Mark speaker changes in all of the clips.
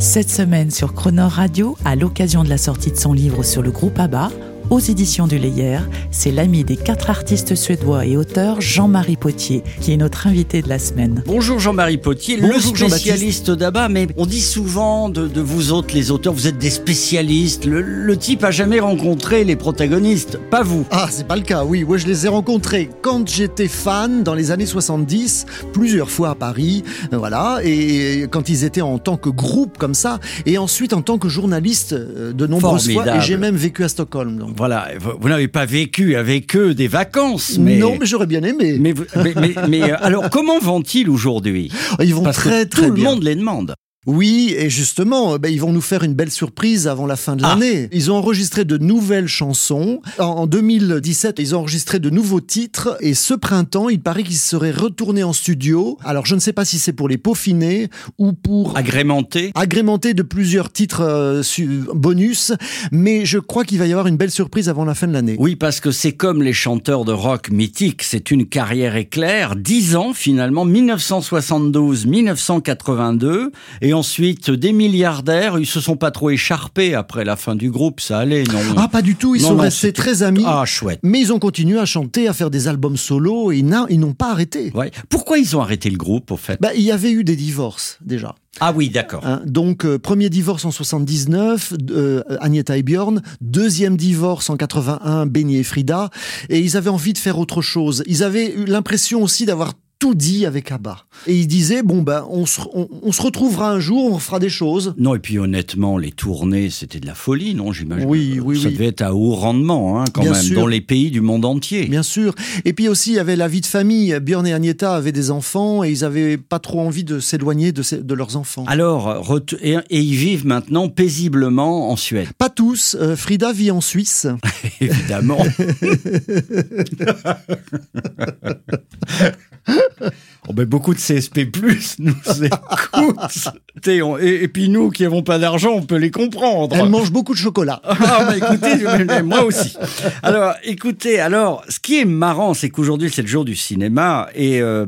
Speaker 1: Cette semaine sur Croner Radio, à l'occasion de la sortie de son livre sur le groupe ABBA, aux éditions du Layer, c'est l'ami des quatre artistes suédois et auteurs Jean-Marie Potier qui est notre invité de la semaine.
Speaker 2: Bonjour Jean-Marie Potier,
Speaker 1: Bonjour
Speaker 2: le spécialiste d'ABBA, mais on dit souvent de, de vous autres, les auteurs, vous êtes des spécialistes. Le, le type a jamais rencontré les protagonistes, pas vous.
Speaker 3: Ah, c'est pas le cas, oui. Moi, je les ai rencontrés quand j'étais fan dans les années 70, plusieurs fois à Paris, voilà, et quand ils étaient en tant que groupe comme ça, et ensuite en tant que journaliste euh, de nombreuses fois,
Speaker 2: Formidable.
Speaker 3: et j'ai même vécu à Stockholm. Donc.
Speaker 2: Voilà, vous, vous n'avez pas vécu avec eux des vacances, mais...
Speaker 3: Non, mais j'aurais bien aimé.
Speaker 2: Mais, euh, alors, comment vont-ils aujourd'hui?
Speaker 3: Ils vont
Speaker 2: Parce
Speaker 3: très
Speaker 2: que
Speaker 3: très
Speaker 2: tout le monde les demande.
Speaker 3: Oui, et justement, ben, ils vont nous faire une belle surprise avant la fin de
Speaker 2: Ah.
Speaker 3: l'année. Ils ont enregistré de nouvelles chansons. En, en 2017, ils ont enregistré de nouveaux titres. Et ce printemps, il paraît qu'ils seraient retournés en studio. Alors, je ne sais pas si c'est pour les peaufiner ou pour
Speaker 2: Agrémentés
Speaker 3: agrémenter de plusieurs titres euh, bonus. Mais je crois qu'il va y avoir une belle surprise avant la fin de l'année.
Speaker 2: Oui, parce que c'est comme les chanteurs de rock mythiques, c'est une carrière éclair, dix ans finalement, 1972-1982, et ensuite des milliardaires, ils se sont pas trop écharpés après la fin du groupe, ça allait, non
Speaker 3: Ah, pas du tout. Ils
Speaker 2: Non,
Speaker 3: sont
Speaker 2: non,
Speaker 3: restés très amis.
Speaker 2: Ah, chouette.
Speaker 3: Mais ils ont continué à chanter, à faire des albums solo et ils n'ont pas arrêté.
Speaker 2: Ouais. Pourquoi ils ont arrêté le groupe, au fait?
Speaker 3: Bah, il y avait eu des divorces déjà.
Speaker 2: Ah oui, d'accord.
Speaker 3: Hein, donc, euh, premier divorce en 79, euh, Agnetha et Björn. Deuxième divorce en 81, Benny et Frida. Et ils avaient envie de faire autre chose. Ils avaient eu l'impression aussi d'avoir tout dit avec ABBA. Et ils disaient, bon, ben, on se, on, on se retrouvera un jour, on fera des choses.
Speaker 2: Non, et puis honnêtement, les tournées, c'était de la folie, non J'imagine?
Speaker 3: Oui, oui,
Speaker 2: Ça
Speaker 3: oui.
Speaker 2: devait être à haut rendement, hein, quand
Speaker 3: Bien
Speaker 2: même,
Speaker 3: sûr.
Speaker 2: dans les pays du monde entier.
Speaker 3: Bien sûr. Et puis aussi, il y avait la vie de famille. Björn et Agnetha avaient des enfants et ils avaient pas trop envie de s'éloigner de, leurs enfants.
Speaker 2: Alors, et ils vivent maintenant paisiblement en Suède,
Speaker 3: Pas tous. Euh, Frida vit en Suisse.
Speaker 2: évidemment. Oh ben, beaucoup de CSP+, nous écoutent. On- et, et puis nous qui n'avons pas d'argent, on peut les comprendre.
Speaker 3: Elle mange beaucoup de chocolat.
Speaker 2: Ah, bah, écoutez, moi aussi. Alors, écoutez, alors, ce qui est marrant, c'est qu'aujourd'hui, c'est le jour du cinéma et euh,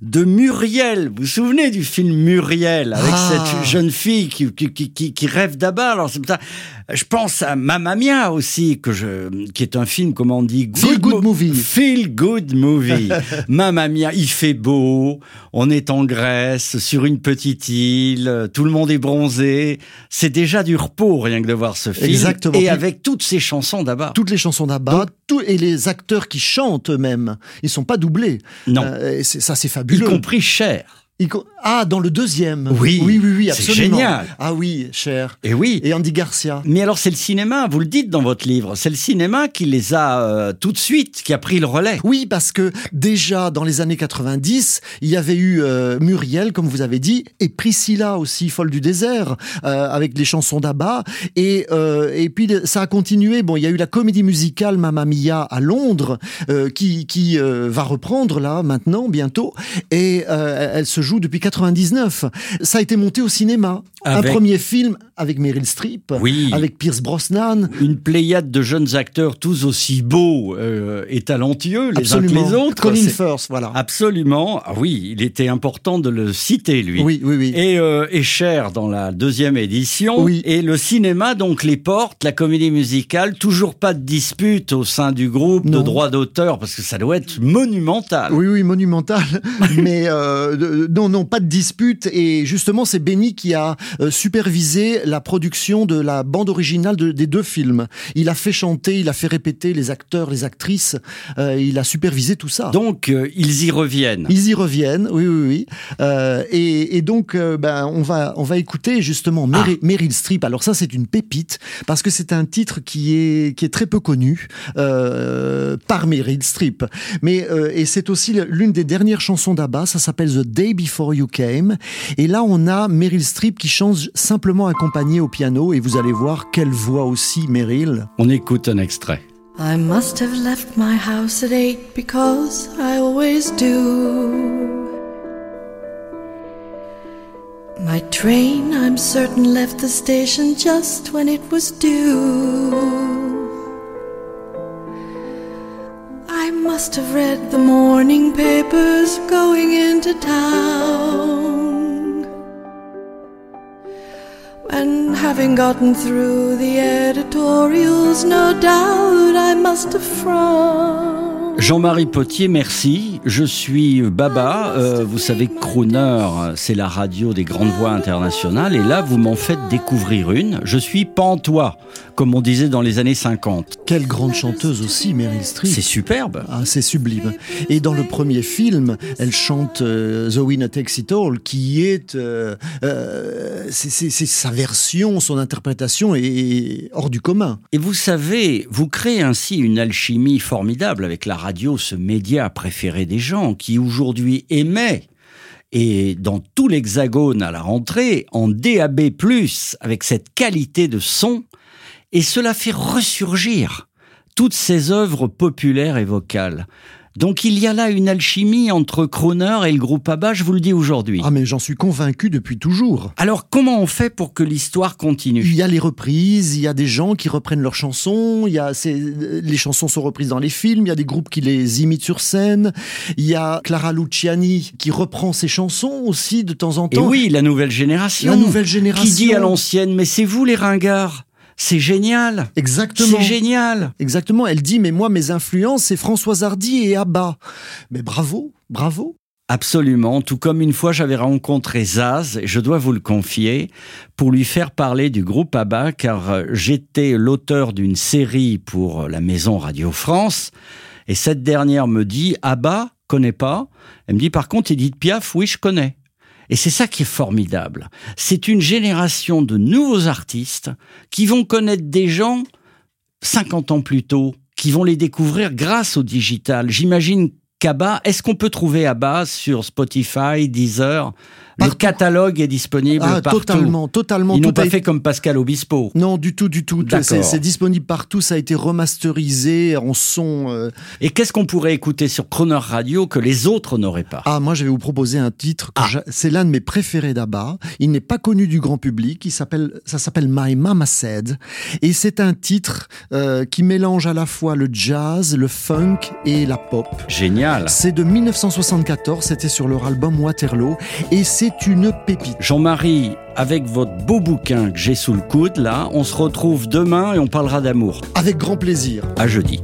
Speaker 2: de Muriel. Vous vous souvenez du film Muriel avec
Speaker 3: Ah.
Speaker 2: cette jeune fille qui, qui, qui, rêve. Alors, c'est ça. Je pense à Mamma Mia aussi, que je, qui est un film, comment on dit,
Speaker 3: Feel good
Speaker 2: mo-
Speaker 3: movie.
Speaker 2: Feel good movie. Mamma Mia, il fait beau, on est en Grèce, sur une petite île, tout le monde est bronzé. C'est déjà du repos, rien que de voir ce film.
Speaker 3: Exactement.
Speaker 2: Et avec toutes ces chansons d'abord.
Speaker 3: Toutes les chansons d'Abba, et les acteurs qui chantent eux-mêmes, ils sont pas doublés.
Speaker 2: Non.
Speaker 3: Euh, c'est- ça, c'est
Speaker 2: y
Speaker 3: fabuleux.
Speaker 2: compris Cher.
Speaker 3: Ah, dans le deuxième.
Speaker 2: Oui,
Speaker 3: oui, oui, oui,
Speaker 2: c'est
Speaker 3: absolument.
Speaker 2: génial.
Speaker 3: Ah oui, cher.
Speaker 2: Et oui.
Speaker 3: Et Andy Garcia.
Speaker 2: Mais alors c'est le cinéma, vous le dites dans votre livre, c'est le cinéma qui les a euh, tout de suite, qui a pris le relais.
Speaker 3: Oui, parce que déjà dans les années 90, il y avait eu euh, Muriel, comme vous avez dit, et Priscilla aussi, folle du désert, euh, avec les chansons d'Abba. Et, et puis ça a continué. Bon, il y a eu la comédie musicale Mamma Mia à Londres, qui, qui va reprendre là maintenant, bientôt. Et elle se joue depuis 99. Ça a été monté au cinéma.
Speaker 2: Avec-
Speaker 3: Un premier film avec Meryl Streep,
Speaker 2: Oui.
Speaker 3: avec Pierce Brosnan.
Speaker 2: Une pléiade de jeunes acteurs tous aussi beaux euh, et talentueux les
Speaker 3: Absolument.
Speaker 2: uns que les autres.
Speaker 3: Colin Firth, voilà.
Speaker 2: Absolument. Ah oui, il était important de le citer, lui.
Speaker 3: Oui, oui, oui.
Speaker 2: Et, euh, et cher dans la deuxième édition.
Speaker 3: Oui.
Speaker 2: Et le cinéma, donc, les portes, la comédie musicale, toujours pas de dispute au sein du groupe de
Speaker 3: Non.
Speaker 2: droit d'auteur, parce que ça doit être monumental.
Speaker 3: Oui, oui, monumental. Mais euh, non, non, pas de dispute. Et justement, c'est Benny qui a euh, supervisé la production de la bande originale de- des deux films. Il a fait chanter, il a fait répéter les acteurs, les actrices. euh, il a supervisé tout ça.
Speaker 2: Donc, euh, ils y reviennent.
Speaker 3: Ils y reviennent, oui, oui, oui. Euh, et, et donc, ben, on va, on va écouter justement Meryl, Meryl Streep. Alors ça, c'est une pépite parce que c'est un titre qui est, qui est très peu connu par Meryl Streep. Mais et c'est aussi l'une des dernières chansons d'Abba. Ça s'appelle The Day Before You Came. Et là, on a Meryl Streep qui chante simplement accompagnée au piano. Et vous allez voir quelle voix aussi, Meryl.
Speaker 2: On écoute un extrait.
Speaker 4: I must have left my house at eight because I always do. My train, I'm certain, left the station just when it was due. Must have read the morning papers going into town. And having gotten through the editorials, no doubt I must have frowned.
Speaker 2: Jean-Marie Potier, merci. Je suis Baba. Euh, vous savez, Crooner, c'est la radio des grandes voix internationales. Et là, vous m'en faites découvrir une. Je suis Pantois, comme on disait dans les années 50.
Speaker 3: Quelle grande chanteuse aussi, Meryl Streep.
Speaker 2: C'est superbe.
Speaker 3: Ah, c'est sublime. Et dans le premier film, elle chante euh, The Winner Takes It All, qui est, euh, euh, c'est sa version, son interprétation est hors du commun.
Speaker 2: Et vous savez, vous créez ainsi une alchimie formidable avec la radio, ce média préféré des gens, qui aujourd'hui émet et dans tout l'hexagone à la rentrée, en DAB+, avec cette qualité de son, et cela fait ressurgir toutes ces œuvres populaires et vocales. Donc il y a là une alchimie entre Croner et le groupe ABBA, je vous le dis aujourd'hui.
Speaker 3: Ah mais j'en suis convaincu depuis toujours.
Speaker 2: Alors comment on fait pour que l'histoire continue?
Speaker 3: Il y a les reprises, il y a des gens qui reprennent leurs chansons, il y a les chansons sont reprises dans les films, il y a des groupes qui les imitent sur scène, il y a Clara Luciani qui reprend ses chansons aussi de temps en temps.
Speaker 2: Et oui, la nouvelle génération.
Speaker 3: La nouvelle génération.
Speaker 2: Qui dit à l'ancienne, mais c'est vous les ringards c'est génial.
Speaker 3: Exactement.
Speaker 2: C'est génial.
Speaker 3: Exactement. Elle dit, mais moi, mes influences, c'est Françoise Hardy et Abba. Mais bravo, bravo.
Speaker 2: Absolument, tout comme une fois j'avais rencontré Zaz, et je dois vous le confier, pour lui faire parler du groupe ABBA, car euh, j'étais l'auteur d'une série pour la maison Radio France, et cette dernière me dit ABBA, connais pas Elle me dit par contre Edith Piaf, oui je connais. Et c'est ça qui est formidable. C'est une génération de nouveaux artistes qui vont connaître des gens 50 ans plus tôt, qui vont les découvrir grâce au digital. J'imagine qu'Abba, est-ce qu'on peut trouver Abba sur Spotify, Deezer le catalogue est disponible
Speaker 3: ah,
Speaker 2: partout.
Speaker 3: Totalement, totalement.
Speaker 2: Ils n'ont pas fait comme Pascal Obispo.
Speaker 3: Non, du tout, du tout. C'est disponible partout. Ça a été remasterisé en son. Euh.
Speaker 2: Et qu'est-ce qu'on pourrait écouter sur Croner Radio que les autres n'auraient pas?
Speaker 3: Ah, moi, je vais vous proposer un titre. Ah. C'est l'un de mes préférés d'Abba. Il n'est pas connu du grand public. Il s'appelle, ça s'appelle My Mama Said. Et c'est un titre euh, qui mélange à la fois le jazz, le funk et la pop.
Speaker 2: Génial.
Speaker 3: C'est de 1974. C'était sur leur album Waterloo. Et c'est c'est une pépite.
Speaker 2: Jean-Marie, avec votre beau bouquin que j'ai sous le coude, là, on se retrouve demain et on parlera d'amour.
Speaker 3: Avec grand plaisir.
Speaker 2: À jeudi.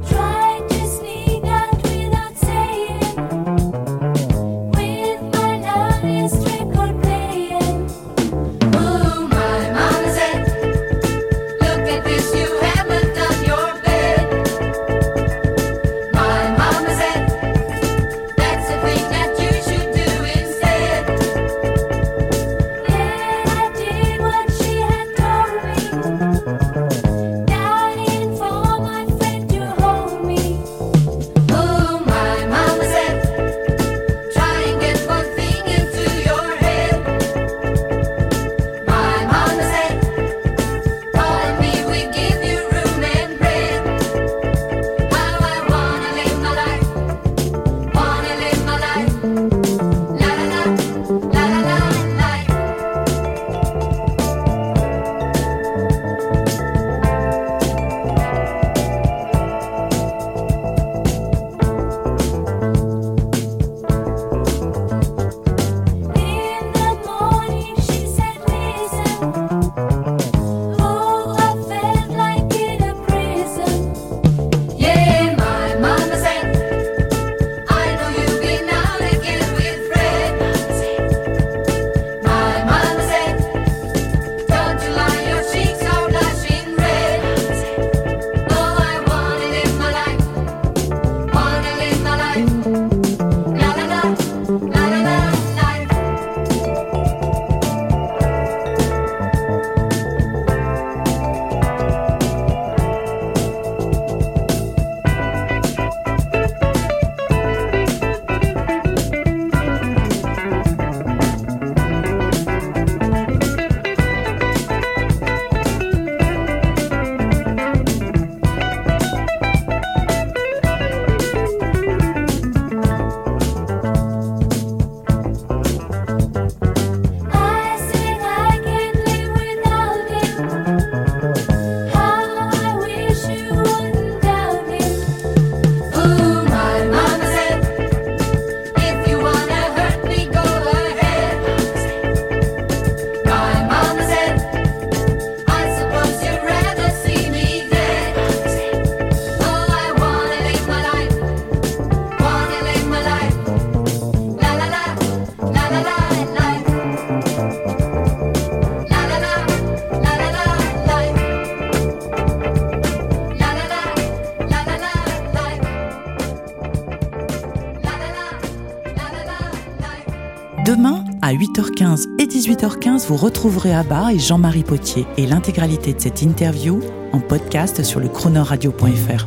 Speaker 1: À 8h15 et 18h15, vous retrouverez Abba et Jean-Marie Potier et l'intégralité de cette interview en podcast sur le chronoradio.fr.